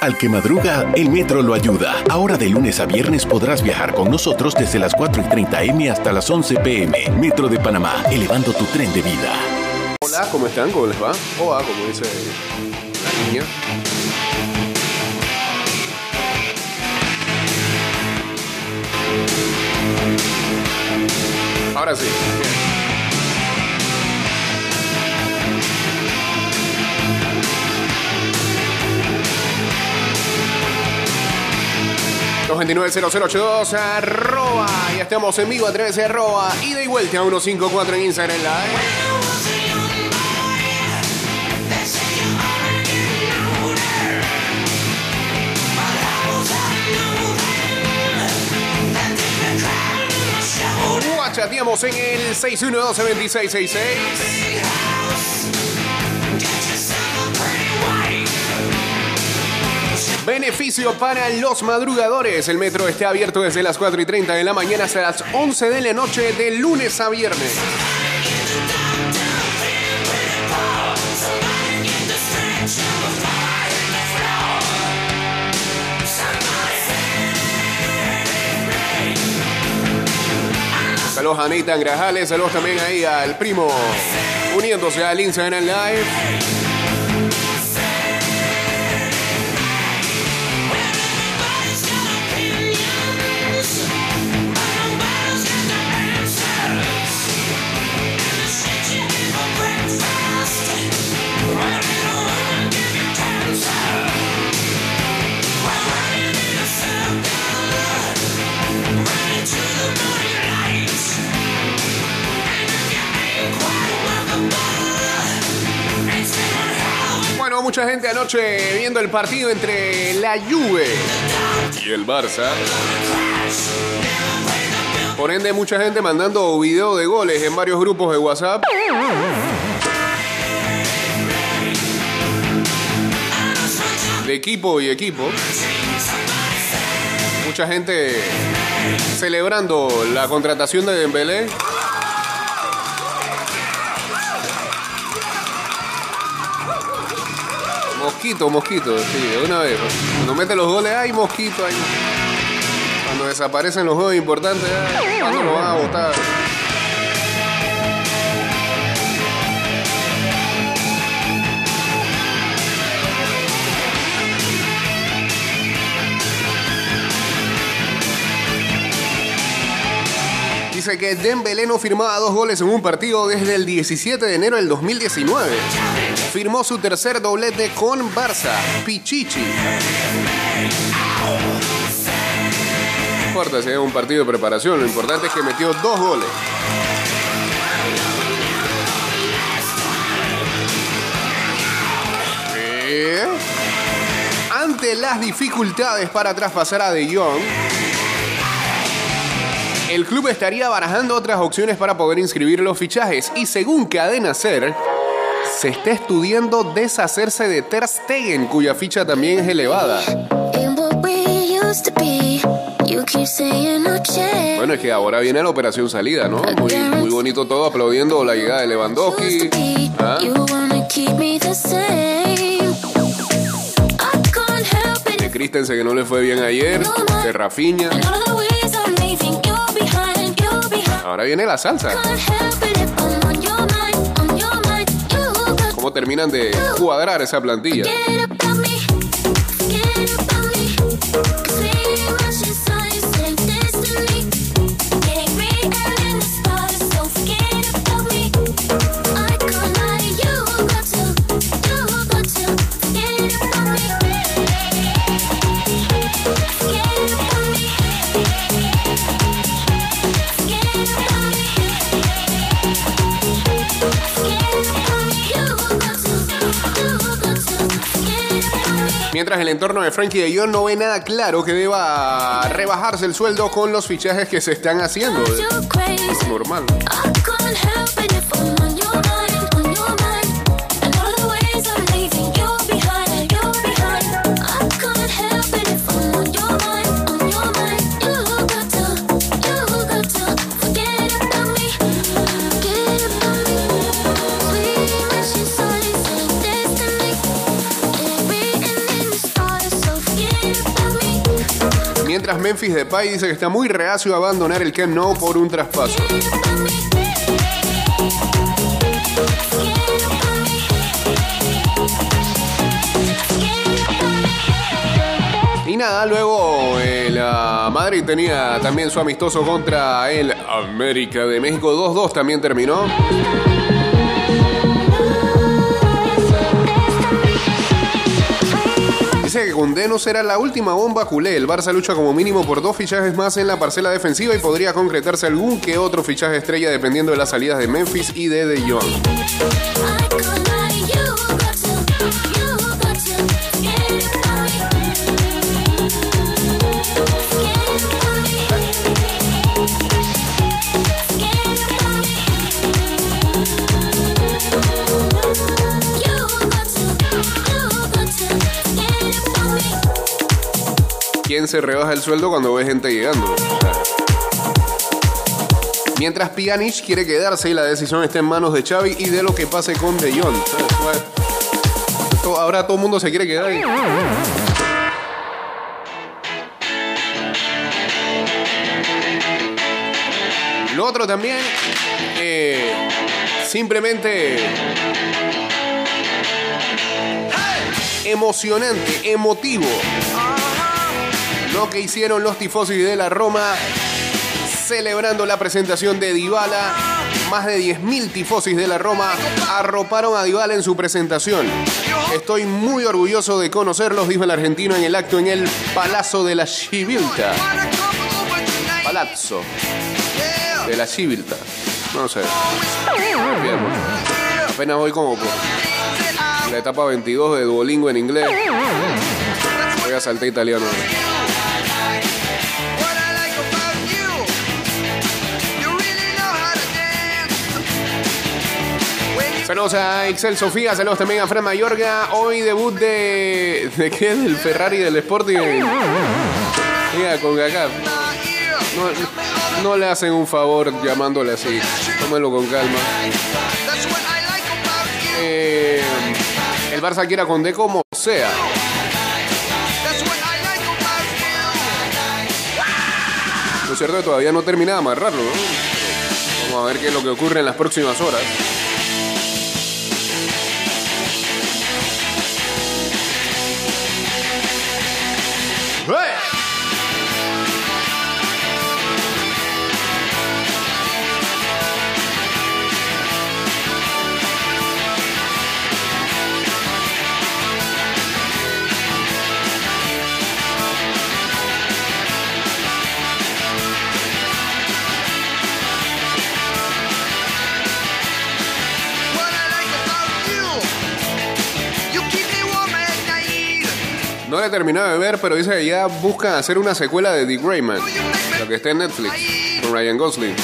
Al que madruga, el metro lo ayuda. Ahora de lunes a viernes podrás viajar con nosotros desde las 4 y 30 M hasta las 11 PM. Metro de Panamá, elevando tu tren de vida. Hola, ¿cómo están? ¿Cómo les va? Hola, como dice la niña. Ahora sí. ...229-0082... ...arroba... ...y estamos en vivo a través de arroba... ...ida y vuelta a 154 en Instagram Live... Chateamos en el 612-2666. Beneficio para los madrugadores. El metro está abierto desde las 4 y 30 de la mañana hasta las 11 de la noche de lunes a viernes. Saludos a Anita Grajales, saludos también ahí al primo uniéndose al Instagram Live. Mucha gente anoche viendo el partido entre la Juve y el Barça. Por ende, mucha gente mandando video de goles en varios grupos de WhatsApp. De equipo y equipo. Mucha gente celebrando la contratación de Dembélé. Mosquito, mosquito, sí, de una vez. Cuando mete los goles, hay mosquito ahí. Cuando desaparecen los juegos importantes, ¿cuándo lo van a votar? Que Dembélé no firmaba dos goles en un partido desde el 17 de enero del 2019. Firmó su tercer doblete con Barça, Pichichi. Importa si es un partido de preparación, lo importante es que metió dos goles. Ante las dificultades para traspasar a De Jong, el club estaría barajando otras opciones para poder inscribir los fichajes y según Cadena Ser, se está estudiando deshacerse de Ter Stegen, cuya ficha también es elevada. Bueno, es que ahora viene la operación salida, ¿no? Muy, muy bonito todo, aplaudiendo la llegada de Lewandowski. ¿Ah? De Christensen que no le fue bien ayer, de Rafinha. Ahora viene la salsa. ¿Cómo terminan de cuadrar esa plantilla? Mientras el entorno de Frankie de Jong no ve nada claro que deba rebajarse el sueldo con los fichajes que se están haciendo. Es normal. Mientras Memphis Depay dice que está muy reacio a abandonar el Camp Nou por un traspaso. Y nada, luego eh, la Madrid tenía también su amistoso contra el América de México. 2-2 también terminó. Dice que con no será la última bomba culé. El Barça lucha como mínimo por dos fichajes más en la parcela defensiva y podría concretarse algún que otro fichaje estrella dependiendo de las salidas de Memphis y de De Jong. ¿Quién se rebaja el sueldo cuando ve gente llegando? Mientras Pjanic quiere quedarse y la decisión está en manos de Xavi y de lo que pase con De Jong. Ahora todo el mundo se quiere quedar ahí. Lo otro también, eh, simplemente emocionante, emotivo lo que hicieron los tifosis de la Roma celebrando la presentación de Dybala. Más de 10.000 tifosis de la Roma arroparon a Dybala en su presentación. Estoy muy orgulloso de conocerlos, dijo el argentino en el acto en el Palazzo de la Civiltà. Palazzo de la Civiltà. No sé. Apenas voy como por la etapa 22 de Duolingo en inglés. Voy a saltar italiano. Saludos a Excel Sofía, saludos también a Fran Mayorga. Hoy debut de. ¿De qué? Del Ferrari del Sporting. Mira, con acá. No, le hacen un favor llamándole así. Tómelo con calma. Eh, el Barça quiera con como sea. Lo cierto es que todavía no termina de amarrarlo. Vamos a ver qué es lo que ocurre en las próximas horas. No la he terminado de ver, pero dice que ya buscan hacer una secuela de The Greyman. Lo que está en Netflix. Con Ryan Gosling.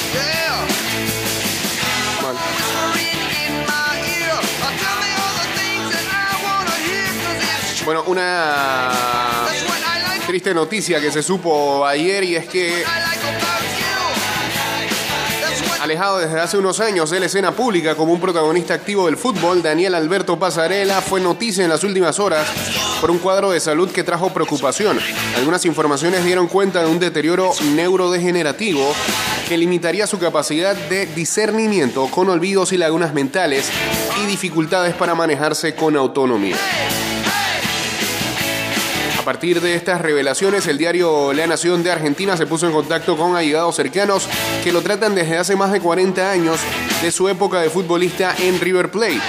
Bueno, una triste noticia que se supo ayer y es que Alejado desde hace unos años de la escena pública como un protagonista activo del fútbol, Daniel Alberto Pasarela fue noticia en las últimas horas por un cuadro de salud que trajo preocupación. Algunas informaciones dieron cuenta de un deterioro neurodegenerativo que limitaría su capacidad de discernimiento con olvidos y lagunas mentales y dificultades para manejarse con autonomía. A partir de estas revelaciones, el diario La Nación de Argentina se puso en contacto con allegados cercanos que lo tratan desde hace más de 40 años de su época de futbolista en River Plate.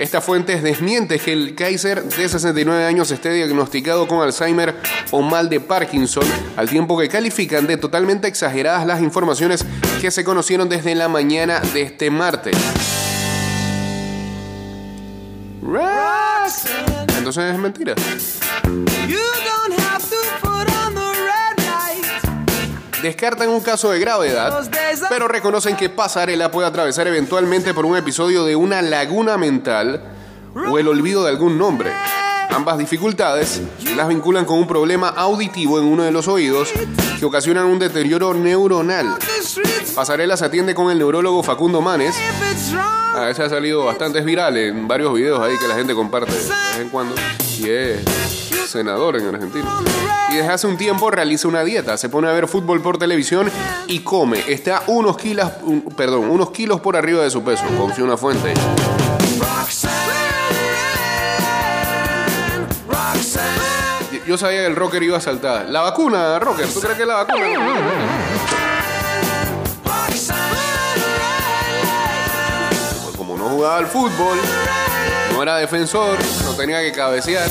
Estas fuentes desmienten que el Kaiser de 69 años esté diagnosticado con Alzheimer o mal de Parkinson, al tiempo que califican de totalmente exageradas las informaciones que se conocieron desde la mañana de este martes. Entonces es mentira. Descartan un caso de gravedad, pero reconocen que Pasarela puede atravesar eventualmente por un episodio de una laguna mental o el olvido de algún nombre. Ambas dificultades las vinculan con un problema auditivo en uno de los oídos que ocasionan un deterioro neuronal. Pasarela se atiende con el neurólogo Facundo Manes. A veces ha salido bastante viral en varios videos ahí que la gente comparte de vez en cuando. Y es senador en Argentina. Y desde hace un tiempo realiza una dieta, se pone a ver fútbol por televisión y come. Está unos kilos, perdón, unos kilos por arriba de su peso, confía una fuente. Yo sabía que el rocker iba a saltar. La vacuna, rocker, ¿tú crees que la vacuna? Como no jugaba al fútbol, no era defensor, no tenía que cabecear.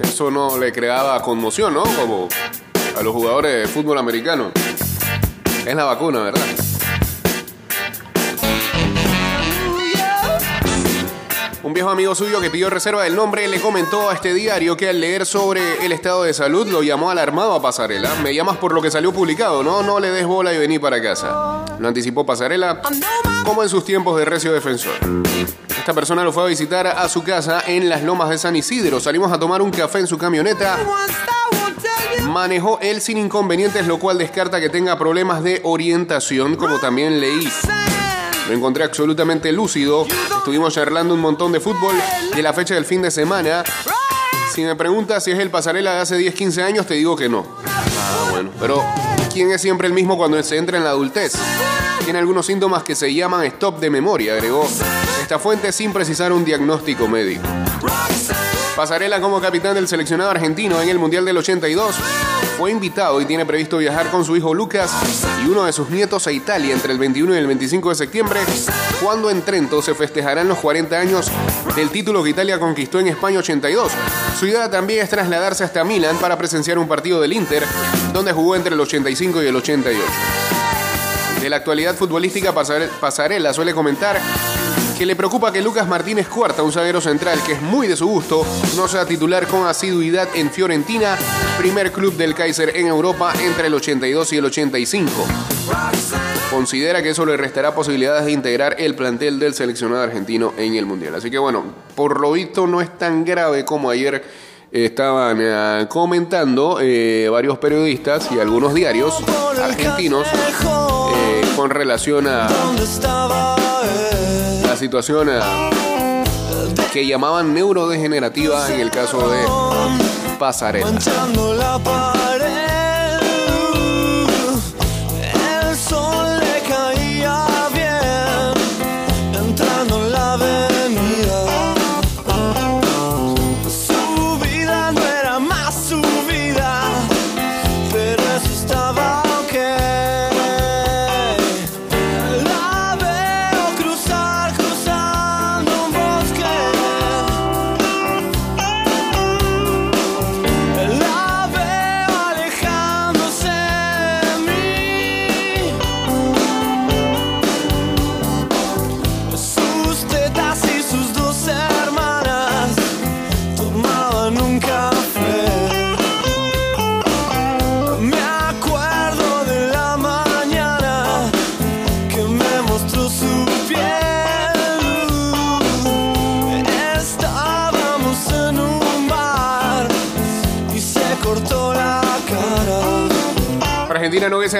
Eso no le creaba conmoción, ¿no? Como a los jugadores de fútbol americano. Es la vacuna, ¿verdad? Un viejo amigo suyo que pidió reserva del nombre le comentó a este diario que al leer sobre el estado de salud lo llamó alarmado a Pasarela. Me llamas por lo que salió publicado, ¿no? No le des bola y vení para casa. Lo anticipó Pasarela como en sus tiempos de recio defensor. Esta persona lo fue a visitar a su casa en las lomas de San Isidro. Salimos a tomar un café en su camioneta. Manejó él sin inconvenientes, lo cual descarta que tenga problemas de orientación, como también leí. Lo encontré absolutamente lúcido. Estuvimos charlando un montón de fútbol de la fecha del fin de semana. Si me preguntas si es el pasarela de hace 10, 15 años, te digo que no. Ah, bueno. Pero, ¿quién es siempre el mismo cuando se entra en la adultez? Tiene algunos síntomas que se llaman stop de memoria, agregó esta fuente sin precisar un diagnóstico médico. Pasarela como capitán del seleccionado argentino en el Mundial del 82 fue invitado y tiene previsto viajar con su hijo Lucas y uno de sus nietos a Italia entre el 21 y el 25 de septiembre, cuando en Trento se festejarán los 40 años del título que Italia conquistó en España 82. Su idea también es trasladarse hasta Milán para presenciar un partido del Inter, donde jugó entre el 85 y el 88. De la actualidad futbolística, Pasarela suele comentar que le preocupa que Lucas Martínez Cuarta, un zaguero central que es muy de su gusto, no sea titular con asiduidad en Fiorentina, primer club del Kaiser en Europa entre el 82 y el 85. Considera que eso le restará posibilidades de integrar el plantel del seleccionado argentino en el Mundial. Así que bueno, por lo visto no es tan grave como ayer estaban eh, comentando eh, varios periodistas y algunos diarios argentinos eh, con relación a situación eh, que llamaban neurodegenerativa en el caso de Pasarela.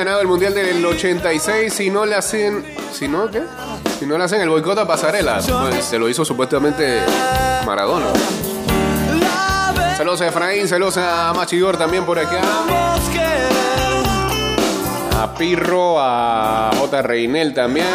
El Mundial del 86 si no le hacen... ¿Si no qué? Si no le hacen el boicot a Pasarela. Pues se lo hizo supuestamente Maradona. Saludos a Efraín, saludos a Machigor también por acá. A Pirro, a J. Reinel también.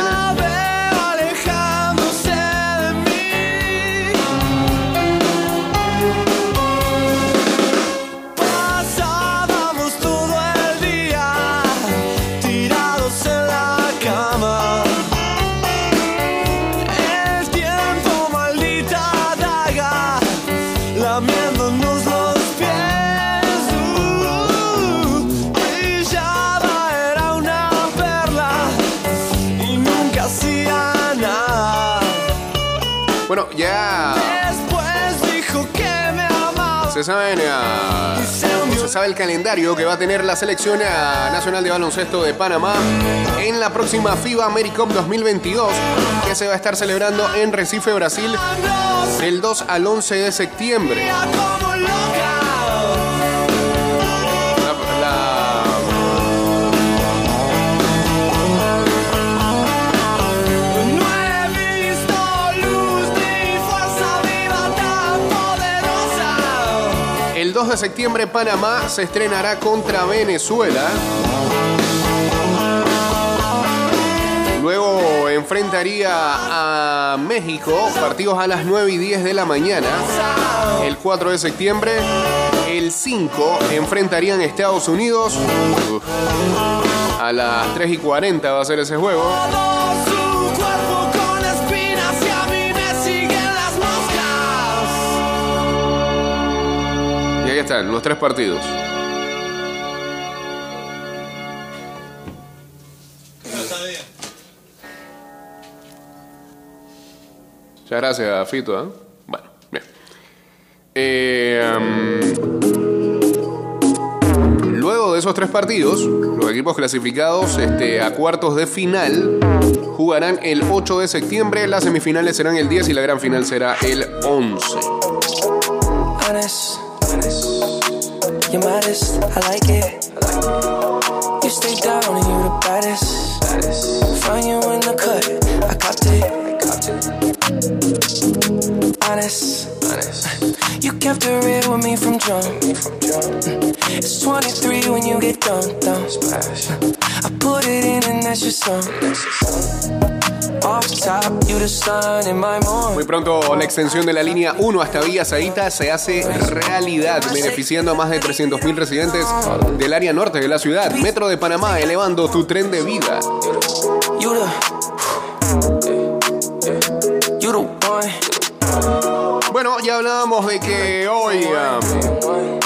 Se sabe, se sabe el calendario que va a tener la selección nacional de baloncesto de Panamá en la próxima FIBA AmeriCup 2022 que se va a estar celebrando en Recife, Brasil, del 2 al 11 de septiembre. 2 de septiembre Panamá se estrenará contra Venezuela. Luego enfrentaría a México, partidos a las 9 y 10 de la mañana. El 4 de septiembre, el 5 enfrentarían Estados Unidos. A las 3 y 40 va a ser ese juego. Los tres partidos. Muchas gracias, Fito. ¿eh? Bueno, bien. Eh, luego de esos tres partidos, los equipos clasificados este, a cuartos de final jugarán el 8 de septiembre, las semifinales serán el 10 y la gran final será el 11. Honest. You're modest, I like it. You stay down and you're the baddest. Find you in the cut, I copped it. Honest, honest. You kept it real with me from jump. It's 23 when you get done. I put it in and that's your song. Off top, you the sun in my morning. Muy pronto la extensión de la línea 1 hasta Villa Zaita se hace realidad, beneficiando a más de 300.000 residentes del área norte de la ciudad. Metro de Panamá, elevando tu tren de vida. Bueno, ya hablábamos de que hoy um, Ratio 10.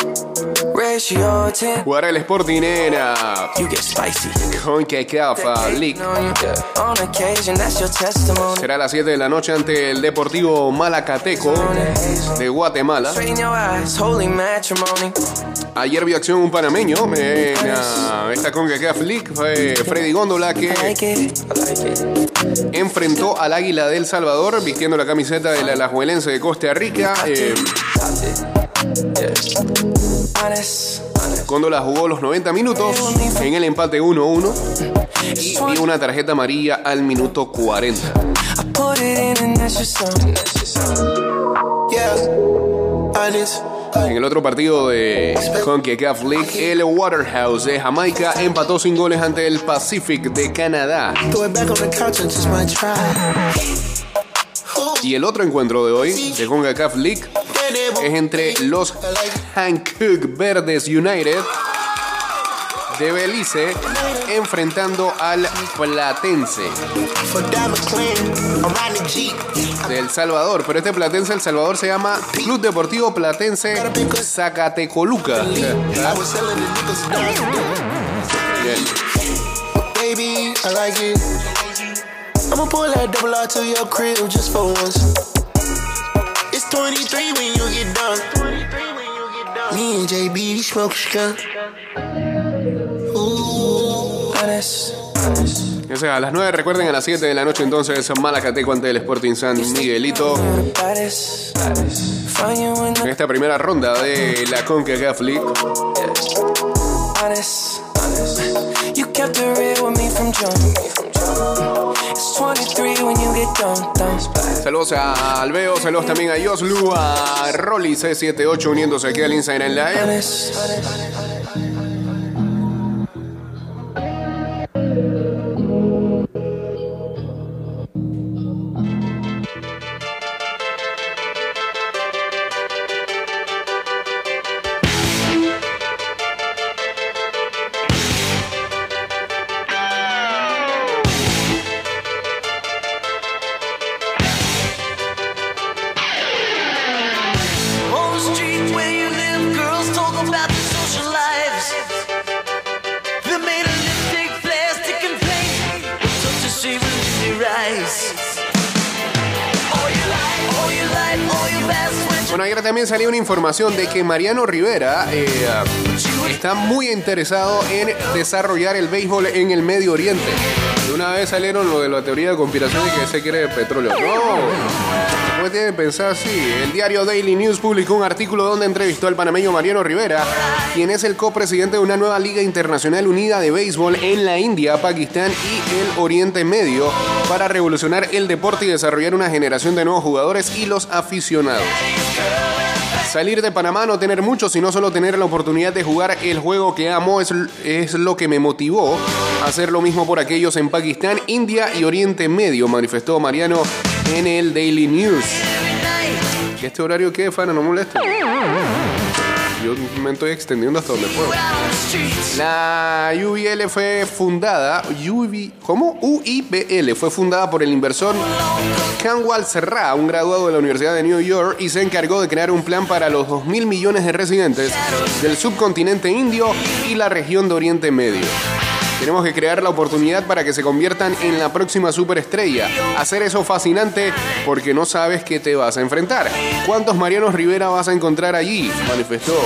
Jugará el Sporting en You get spicy. CONCACAF uh, League. On you. On occasion, that's your testimony. Será a las 7 de la noche ante el Deportivo Malacateco de Guatemala. Ayer vio acción un panameño en uh, esta CONCACAF League. Fue Freddy Góndola que enfrentó al Águila del Salvador vistiendo la camiseta del Alajuelense de Costa Rica. Eh, Góndola jugó los 90 minutos en el empate 1-1 y una tarjeta amarilla al minuto 40. I put it in and that's your song. Yeah, honest. En el otro partido de CONCACAF League, el Waterhouse de Jamaica empató sin goles ante el Pacific de Canadá. Y el otro encuentro de hoy de CONCACAF League es entre los Hankook Verdes United de Belice enfrentando al Platense de El Salvador. Pero este Platense El Salvador se llama Club Deportivo Platense Zacatecoluca. Bien. I'ma pull that double R to your crib just for once. It's 23 when you get done. Me and JB smoke skunk. Ooh. Honest. O sea, a las 9 recuerden a las 7 de la noche entonces Malacateco ante el Sporting San Miguelito en esta primera ronda de la honest, honest. You kept it real with me from jump. Saludos a Alveo, saludos también a Yoslu, a Rolly C78 uniéndose aquí al Instagram Live. También salió una información de que Mariano Rivera eh, está muy interesado en desarrollar el béisbol en el Medio Oriente. De una vez salieron lo de la teoría de conspiración de que se quiere petróleo. No, no tiene que pensar así. El diario Daily News publicó un artículo donde entrevistó al panameño Mariano Rivera, quien es el copresidente de una nueva Liga Internacional Unida de Béisbol en la India, Pakistán y el Oriente Medio para revolucionar el deporte y desarrollar una generación de nuevos jugadores y los aficionados. Salir de Panamá, no tener mucho, sino solo tener la oportunidad de jugar el juego que amo es, es lo que me motivó a hacer lo mismo por aquellos en Pakistán, India y Oriente Medio, manifestó Mariano en el Daily News. ¿Que este horario qué, Fana? No molesta. Yo me estoy extendiendo hasta donde puedo. La UIL fue fundada, UIB, ¿cómo? UIBL fue fundada por el inversor Canwal Serra, un graduado de la Universidad de New York, y se encargó de crear un plan para los 2 mil millones de residentes del subcontinente indio y la región de Oriente Medio. Tenemos que crear la oportunidad para que se conviertan en la próxima superestrella. Hacer eso fascinante porque no sabes qué te vas a enfrentar. ¿Cuántos Marianos Rivera vas a encontrar allí? Manifestó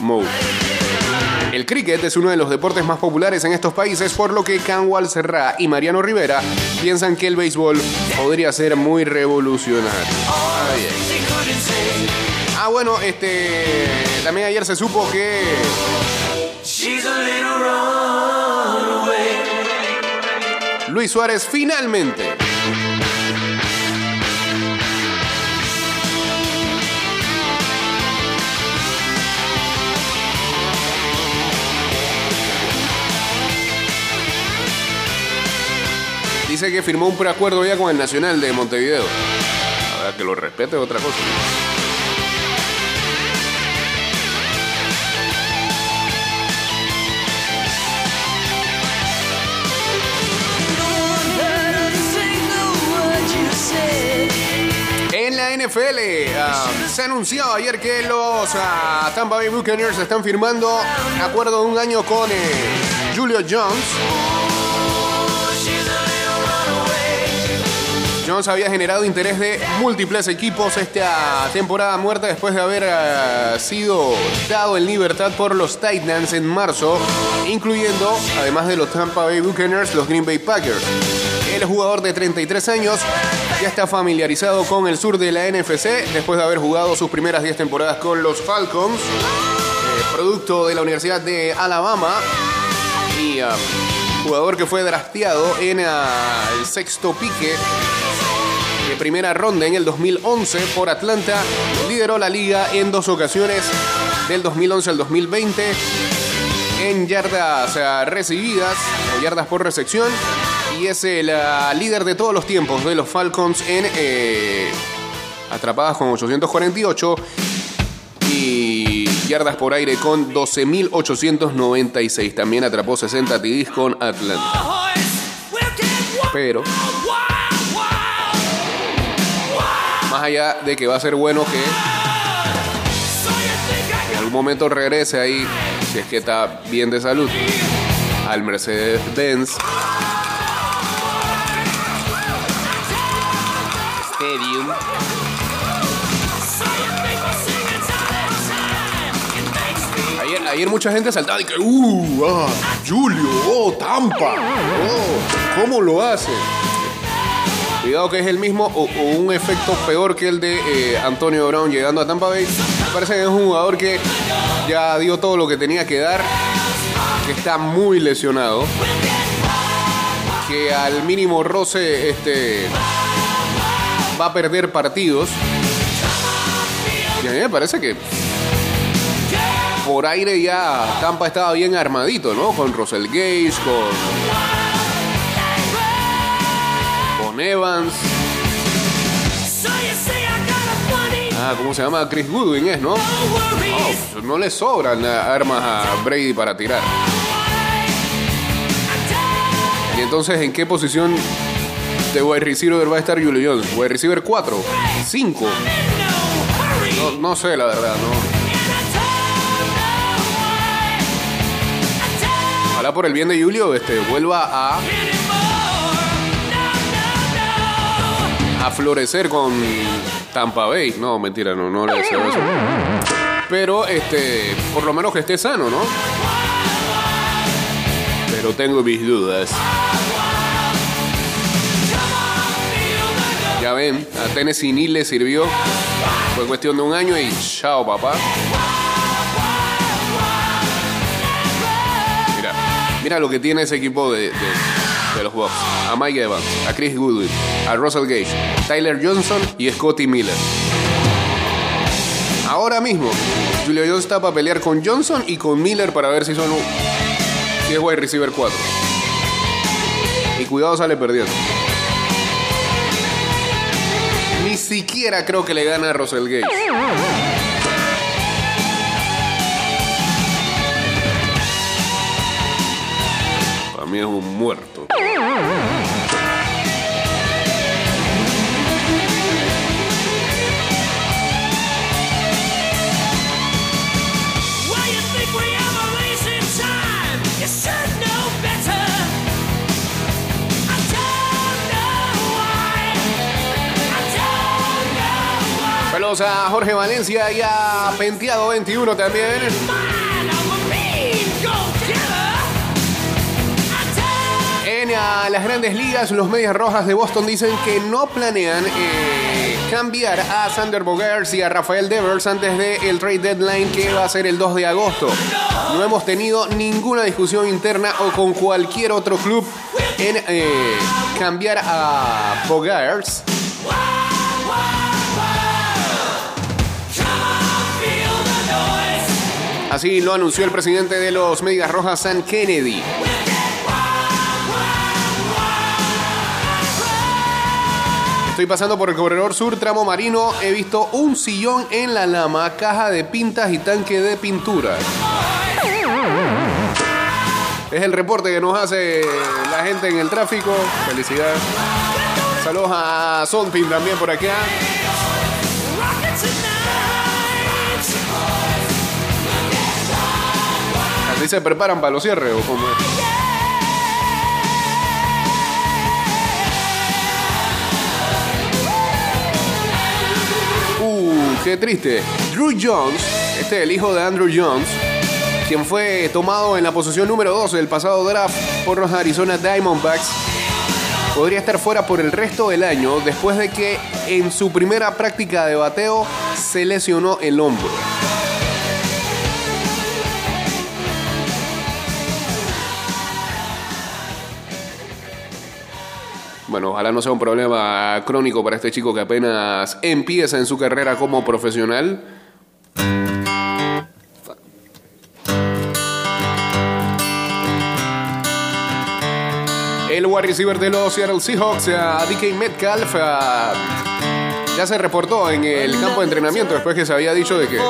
Moe. El cricket es uno de los deportes más populares en estos países, por lo que Canwal Serra y Mariano Rivera piensan que el béisbol podría ser muy revolucionario. Ah. Ah, bueno, este. También ayer se supo que. Luis Suárez finalmente. Dice que firmó un preacuerdo ya con el Nacional de Montevideo. A ver, que lo respete es otra cosa. NFL ah, se anunció ayer que los ah, Tampa Bay Buccaneers están firmando acuerdo de un año con eh, Julio Jones. Jones había generado interés de múltiples equipos esta temporada muerta después de haber ah, sido dado en libertad por los Titans en marzo, incluyendo, además de los Tampa Bay Buccaneers, los Green Bay Packers. El jugador de 33 años ya está familiarizado con el sur de la NFC después de haber jugado sus primeras 10 temporadas con los Falcons, eh, producto de la Universidad de Alabama y ah, jugador que fue drafteado en ah, el sexto pique de primera ronda en el 2011 por Atlanta. Lideró la liga en dos ocasiones, del 2011 al 2020, en yardas eh, recibidas o yardas por recepción. Y es el ah, líder de todos los tiempos de los Falcons en eh, atrapadas con 848 y yardas por aire con 12.896. También atrapó 60 TDs con Atlanta. Pero más allá de que va a ser bueno que en algún momento regrese ahí, si es que está bien de salud, al Mercedes-Benz Ayer, mucha gente saltaba y que, ¡uh! ah, Julio! ¡Oh, Tampa! ¡Oh! ¿Cómo lo hace? Cuidado que es el mismo o, o un efecto peor que el de eh, Antonio Brown llegando a Tampa Bay. Me parece que es un jugador que ya dio todo lo que tenía que dar, que está muy lesionado, que al mínimo roce este, va a perder partidos. Y a mí me parece que por aire ya Tampa estaba bien armadito, ¿no? Con Russell Gage, con con Evans. Ah, ¿cómo se llama? Chris Goodwin es, ¿no? Oh, no le sobran armas a Brady para tirar. Y entonces, ¿en qué posición de wide receiver va a estar Julio Jones? ¿Wide receiver 4? ¿5? No, no sé, la verdad, ¿no? Por el bien de Julio este, vuelva a a florecer con Tampa Bay. No, mentira, no, no le deseo eso. Pero este, por lo menos que esté sano, ¿no? Pero tengo mis dudas. Ya ven, a Tennessee Neal le sirvió. Fue cuestión de un año y chao, papá. Mira, lo que tiene ese equipo de, de, los Bucks. A Mike Evans, a Chris Goodwin, a Russell Gage, Tyler Johnson y Scotty Miller. Ahora mismo, Julio Jones está para pelear con Johnson y con Miller para ver si son si es wide receiver 4. Y cuidado sale perdiendo. Ni siquiera creo que le gana a Russell Gates. Don't know why. Saludos a Jorge Valencia y a Penteado 21 también. Ah, las grandes ligas, los Medias Rojas de Boston dicen que no planean eh, cambiar a Sander Bogaerts y a Rafael Devers antes del trade deadline que va a ser el 2 de agosto. No hemos tenido ninguna discusión interna o con cualquier otro club en eh, cambiar a noise. Así lo anunció el presidente de los Medias Rojas, Sam Kennedy. Estoy pasando por el corredor sur, tramo marino. He visto un sillón en la lama, caja de pintas y tanque de pintura. Es el reporte que nos hace la gente en el tráfico. Felicidades. Saludos a Sonpin también por acá. Así se preparan para los cierres. ¿o cómo qué triste. Drew Jones, este es el hijo de Andrew Jones, quien fue tomado en la posición número 12 del pasado draft por los Arizona Diamondbacks, podría estar fuera por el resto del año después de que en su primera práctica de bateo se lesionó el hombro. Bueno, ojalá no sea un problema crónico para este chico que apenas empieza en su carrera como profesional. El wide receiver de los Seattle Seahawks, a DK Metcalf, ah, ya se reportó en el campo de entrenamiento después que se había dicho de que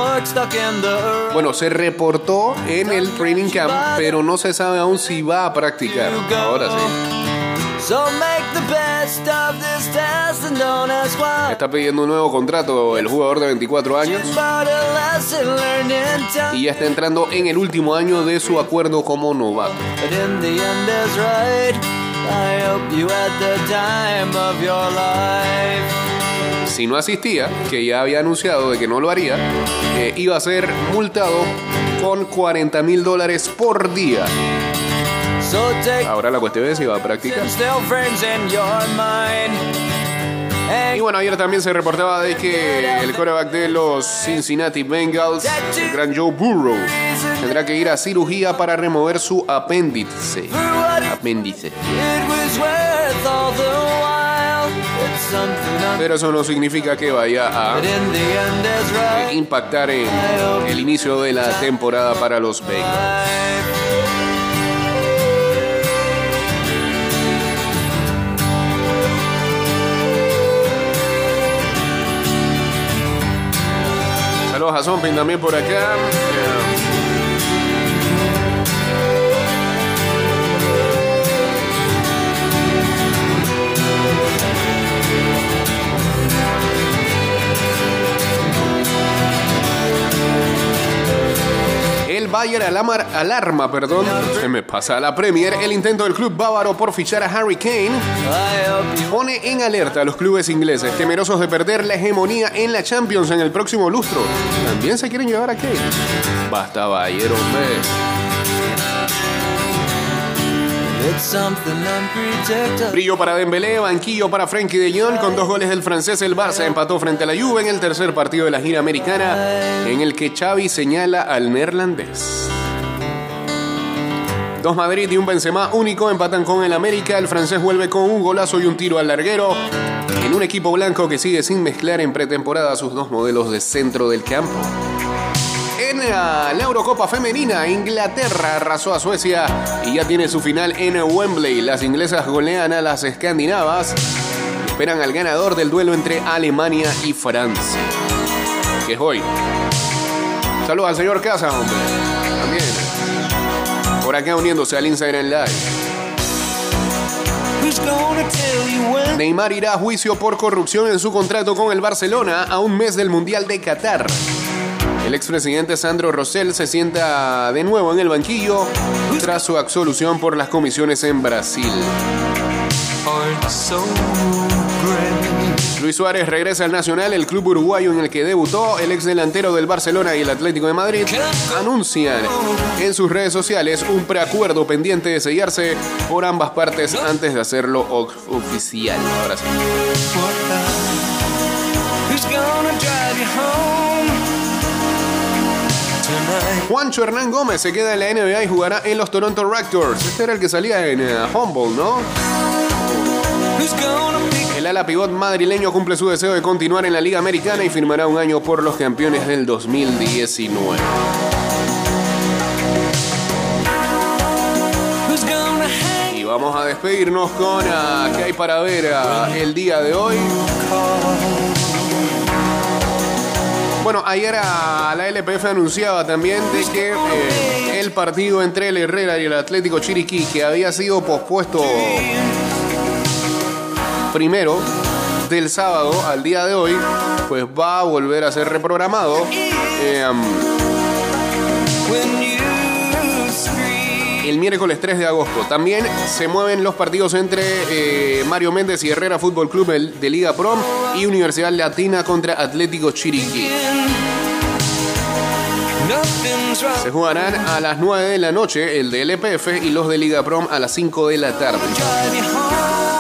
bueno, se reportó en el training camp, pero no se sabe aún si va a practicar. Ahora sí. Está pidiendo un nuevo contrato el jugador de 24 años y ya está entrando en el último año de su acuerdo como novato. But in the end is right. I hope you had the time of your life. Si no asistía, que ya había anunciado de que no lo haría, eh, iba a ser multado con 40 mil dólares por día. So take Ahora la cuestión es si va a practicar. Y bueno, ayer también se reportaba de que el quarterback de los Cincinnati Bengals, el gran Joe Burrow, tendrá que ir a cirugía para remover su apéndice. Apéndice. Pero eso no significa que vaya a impactar en el inicio de la temporada para los Bengals. Saludos a Zombie también por acá. El Bayern alarma, alarma, perdón, se me pasa a la Premier, el intento del club bávaro por fichar a Harry Kane pone en alerta a los clubes ingleses, temerosos de perder la hegemonía en la Champions en el próximo lustro. También se quieren llevar a Kane. Basta, Bayern, hombre. Brillo para Dembélé, banquillo para Frenkie de Jong. Con dos goles del francés, el Barça empató frente a la Juve en el tercer partido de la gira americana, en el que Xavi señala al neerlandés. Dos Madrid y un Benzema único empatan con el América. El francés vuelve con un golazo y un tiro al larguero. en un equipo blanco que sigue sin mezclar en pretemporada sus dos modelos de centro del campo. La Eurocopa Femenina, Inglaterra arrasó a Suecia y ya tiene su final en Wembley. Las inglesas golean a las escandinavas esperan al ganador del duelo entre Alemania y Francia, que es hoy. Saludos al señor Casa, hombre. También. Por acá uniéndose al Instagram Live. Neymar irá a juicio por corrupción en su contrato con el Barcelona a un mes del Mundial de Qatar. El expresidente Sandro Rosell se sienta de nuevo en el banquillo tras su absolución por las comisiones en Brasil. Luis Suárez regresa al Nacional, el club uruguayo en el que debutó. El ex delantero del Barcelona y el Atlético de Madrid anuncian en sus redes sociales un preacuerdo pendiente de sellarse por ambas partes antes de hacerlo oficial. Ahora sí. Juancho Hernán Gómez se queda en la NBA y jugará en los Toronto Raptors. Este era el que salía en uh, Humboldt, ¿no? El ala pivot madrileño cumple su deseo de continuar en la Liga Americana y firmará un año por los campeones del 2019. Y vamos a despedirnos con uh, qué hay para ver uh, el día de hoy. Bueno, ayer a la LPF anunciaba también de que eh, el partido entre el Herrera y el Atlético Chiriquí, que había sido pospuesto primero del sábado al día de hoy, pues va a volver a ser reprogramado. Eh, el miércoles 3 de agosto. También se mueven los partidos entre eh, Mario Méndez y Herrera Fútbol Club de Liga Prom y Universidad Latina contra Atlético Chiriquí. Se jugarán a las 9 de la noche el de LPF y los de Liga Prom a las 5 de la tarde.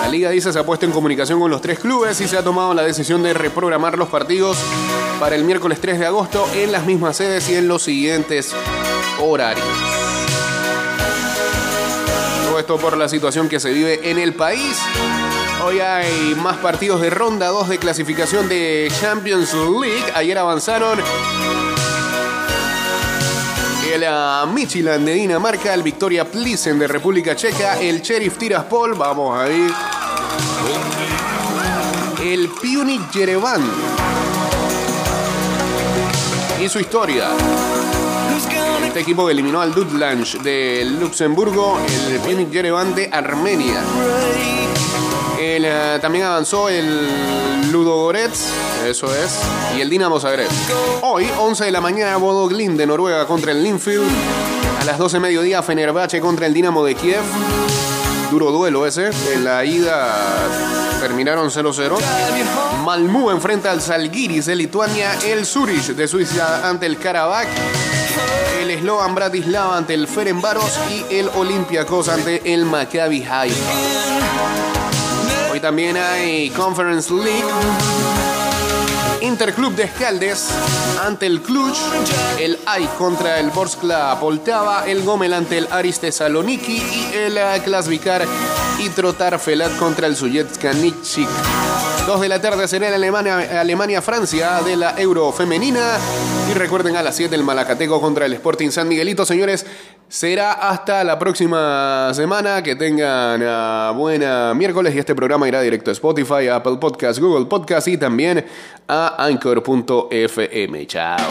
La liga dice se ha puesto en comunicación con los tres clubes y se ha tomado la decisión de reprogramar los partidos para el miércoles 3 de agosto en las mismas sedes y en los siguientes horarios. Todo esto por la situación que se vive en el país. Hoy hay más partidos de ronda 2 de clasificación de Champions League. Ayer avanzaron el uh, Michelin de Dinamarca, el Victoria Plissen de República Checa, el Sheriff Tiraspol, vamos ahí. El Punic Yerevan. Y su historia. Este equipo que eliminó al Dutlange de Luxemburgo, el Punic Yerevan de Armenia. El, uh, también avanzó el Ludogorets, eso es, y el Dinamo Zagreb. Hoy, 11 de la mañana, Bodo de Noruega contra el Linfield. A las 12 de mediodía, Fenerbahce contra el Dinamo de Kiev. Duro duelo ese. En la ida terminaron 0-0. Malmú enfrenta al Salgiris de Lituania. El Zurich de Suiza ante el Karabakh el Slovan Bratislava ante el Ferenbaros y el Olympiacos ante el Maccabi Haifa. Hoy también hay Conference League. Interclub de Escaldes ante el Cluj, el AI contra el Borskla Poltava, el Gomel ante el Aris Saloniki y el Klasvikar y Trotar Felat contra el Sujet 2 de la tarde será en Alemania, Alemania, Francia de la Euro femenina. Y recuerden a las 7 el Malacateco contra el Sporting San Miguelito, señores. Será hasta la próxima semana. Que tengan ah, buena miércoles y este programa irá directo a Spotify, Apple Podcast, Google Podcast y también a Anchor.fm. Chao.